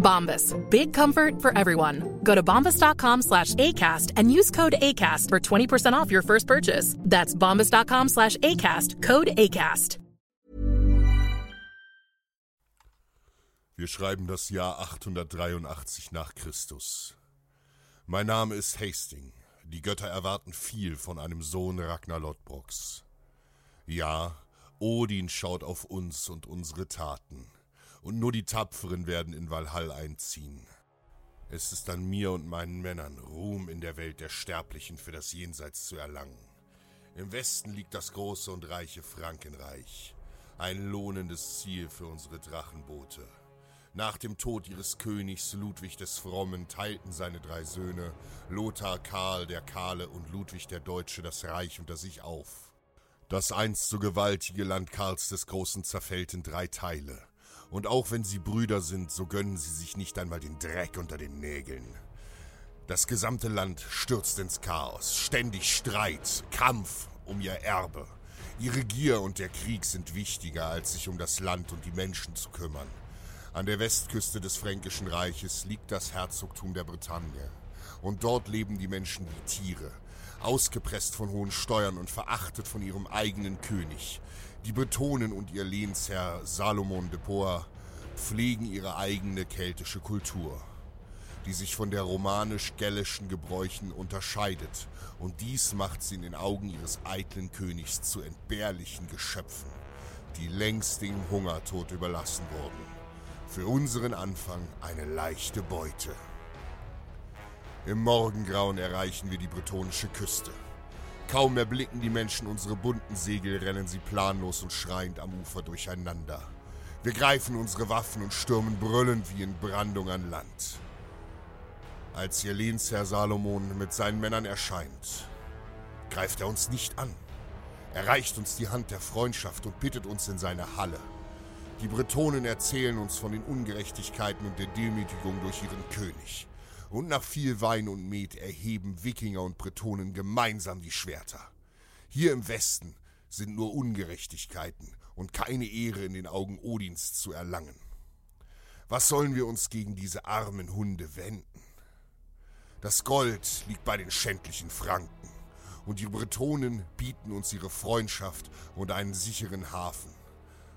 Bombas. Big comfort for everyone. Go to bombas.com slash ACAST and use code ACAST for 20% off your first purchase. That's bombas.com slash ACAST. Code ACAST. Wir schreiben das Jahr 883 nach Christus. Mein Name ist Hasting. Die Götter erwarten viel von einem Sohn Ragnar Lodbroks. Ja, Odin schaut auf uns und unsere Taten. Und nur die Tapferen werden in Valhall einziehen. Es ist an mir und meinen Männern, Ruhm in der Welt der Sterblichen für das Jenseits zu erlangen. Im Westen liegt das große und reiche Frankenreich. Ein lohnendes Ziel für unsere Drachenboote. Nach dem Tod ihres Königs Ludwig des Frommen teilten seine drei Söhne, Lothar, Karl der Kahle und Ludwig der Deutsche, das Reich unter sich auf. Das einst so gewaltige Land Karls des Großen zerfällt in drei Teile. Und auch wenn sie Brüder sind, so gönnen sie sich nicht einmal den Dreck unter den Nägeln. Das gesamte Land stürzt ins Chaos, ständig Streit, Kampf um ihr Erbe. Ihre Gier und der Krieg sind wichtiger, als sich um das Land und die Menschen zu kümmern. An der Westküste des Fränkischen Reiches liegt das Herzogtum der Bretagne. Und dort leben die Menschen wie Tiere, ausgepresst von hohen Steuern und verachtet von ihrem eigenen König. Die Bretonen und ihr Lehnsherr Salomon de Poa pflegen ihre eigene keltische Kultur, die sich von der romanisch-gällischen Gebräuchen unterscheidet. Und dies macht sie in den Augen ihres eitlen Königs zu entbehrlichen Geschöpfen, die längst dem Hungertod überlassen wurden für unseren Anfang eine leichte Beute. Im Morgengrauen erreichen wir die bretonische Küste. Kaum erblicken die Menschen unsere bunten Segel, rennen sie planlos und schreiend am Ufer durcheinander. Wir greifen unsere Waffen und stürmen brüllend wie in Brandung an Land. Als ihr Lehnsherr Salomon mit seinen Männern erscheint, greift er uns nicht an. Er reicht uns die Hand der Freundschaft und bittet uns in seine Halle. Die Bretonen erzählen uns von den Ungerechtigkeiten und der Demütigung durch ihren König. Und nach viel Wein und Met erheben Wikinger und Bretonen gemeinsam die Schwerter. Hier im Westen sind nur Ungerechtigkeiten und keine Ehre in den Augen Odins zu erlangen. Was sollen wir uns gegen diese armen Hunde wenden? Das Gold liegt bei den schändlichen Franken, und die Bretonen bieten uns ihre Freundschaft und einen sicheren Hafen.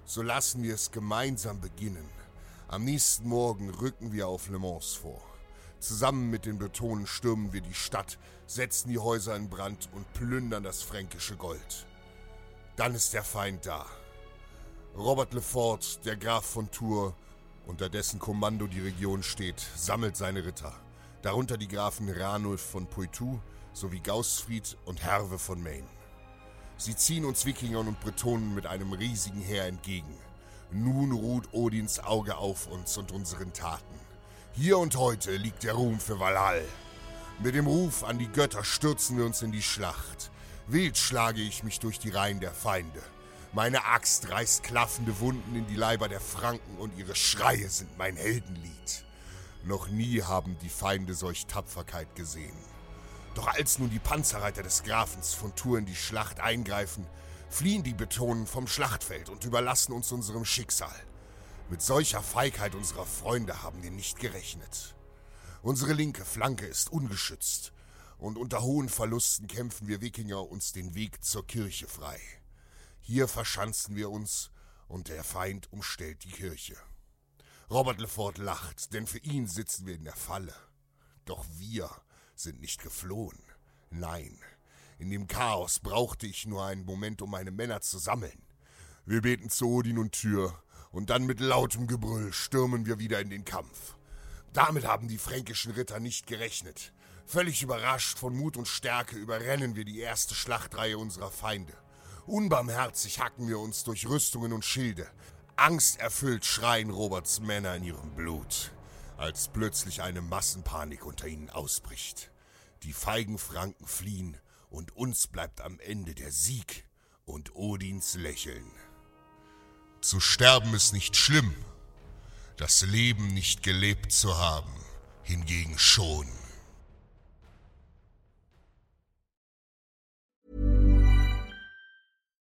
So lassen wir es gemeinsam beginnen. Am nächsten Morgen rücken wir auf Le Mans vor. Zusammen mit den Bretonen stürmen wir die Stadt, setzen die Häuser in Brand und plündern das fränkische Gold. Dann ist der Feind da. Robert Lefort, der Graf von Tours, unter dessen Kommando die Region steht, sammelt seine Ritter, darunter die Grafen Ranulf von Poitou sowie Gausfried und Herve von Maine. Sie ziehen uns Wikingern und Bretonen mit einem riesigen Heer entgegen. Nun ruht Odins Auge auf uns und unseren Taten. Hier und heute liegt der Ruhm für Valhall. Mit dem Ruf an die Götter stürzen wir uns in die Schlacht. Wild schlage ich mich durch die Reihen der Feinde. Meine Axt reißt klaffende Wunden in die Leiber der Franken und ihre Schreie sind mein Heldenlied. Noch nie haben die Feinde solch Tapferkeit gesehen. Doch als nun die Panzerreiter des Grafens von Tours in die Schlacht eingreifen, fliehen die Betonen vom Schlachtfeld und überlassen uns unserem Schicksal. Mit solcher Feigheit unserer Freunde haben wir nicht gerechnet. Unsere linke Flanke ist ungeschützt, und unter hohen Verlusten kämpfen wir Wikinger uns den Weg zur Kirche frei. Hier verschanzen wir uns, und der Feind umstellt die Kirche. Robert Lefort lacht, denn für ihn sitzen wir in der Falle. Doch wir sind nicht geflohen. Nein, in dem Chaos brauchte ich nur einen Moment, um meine Männer zu sammeln. Wir beten zu Odin und Tür, und dann mit lautem Gebrüll stürmen wir wieder in den Kampf. Damit haben die fränkischen Ritter nicht gerechnet. Völlig überrascht von Mut und Stärke überrennen wir die erste Schlachtreihe unserer Feinde. Unbarmherzig hacken wir uns durch Rüstungen und Schilde. Angsterfüllt schreien Roberts Männer in ihrem Blut, als plötzlich eine Massenpanik unter ihnen ausbricht. Die feigen Franken fliehen und uns bleibt am Ende der Sieg und Odins Lächeln. Zu sterben ist nicht schlimm, das Leben nicht gelebt zu haben, hingegen schon.